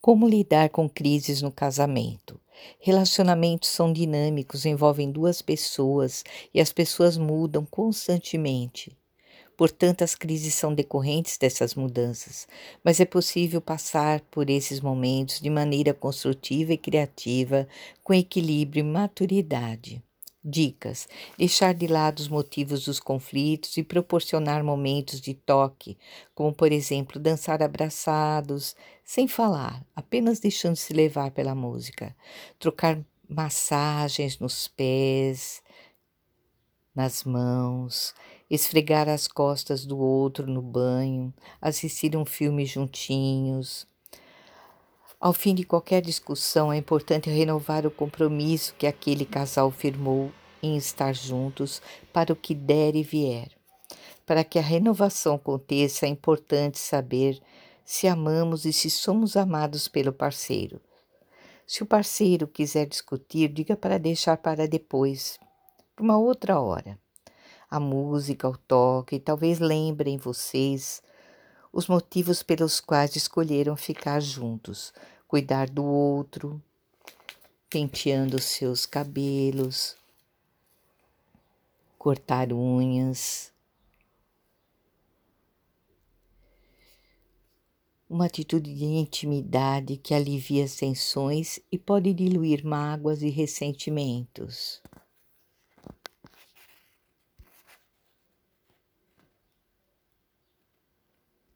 Como lidar com crises no casamento? Relacionamentos são dinâmicos, envolvem duas pessoas e as pessoas mudam constantemente. Portanto, as crises são decorrentes dessas mudanças, mas é possível passar por esses momentos de maneira construtiva e criativa, com equilíbrio e maturidade. Dicas: deixar de lado os motivos dos conflitos e proporcionar momentos de toque, como por exemplo dançar abraçados, sem falar, apenas deixando-se levar pela música. Trocar massagens nos pés, nas mãos, esfregar as costas do outro no banho, assistir um filme juntinhos. Ao fim de qualquer discussão, é importante renovar o compromisso que aquele casal firmou em estar juntos para o que der e vier. Para que a renovação aconteça, é importante saber se amamos e se somos amados pelo parceiro. Se o parceiro quiser discutir, diga para deixar para depois, para uma outra hora. A música, o toque, talvez lembrem vocês os motivos pelos quais escolheram ficar juntos, cuidar do outro, penteando seus cabelos, cortar unhas. Uma atitude de intimidade que alivia as tensões e pode diluir mágoas e ressentimentos.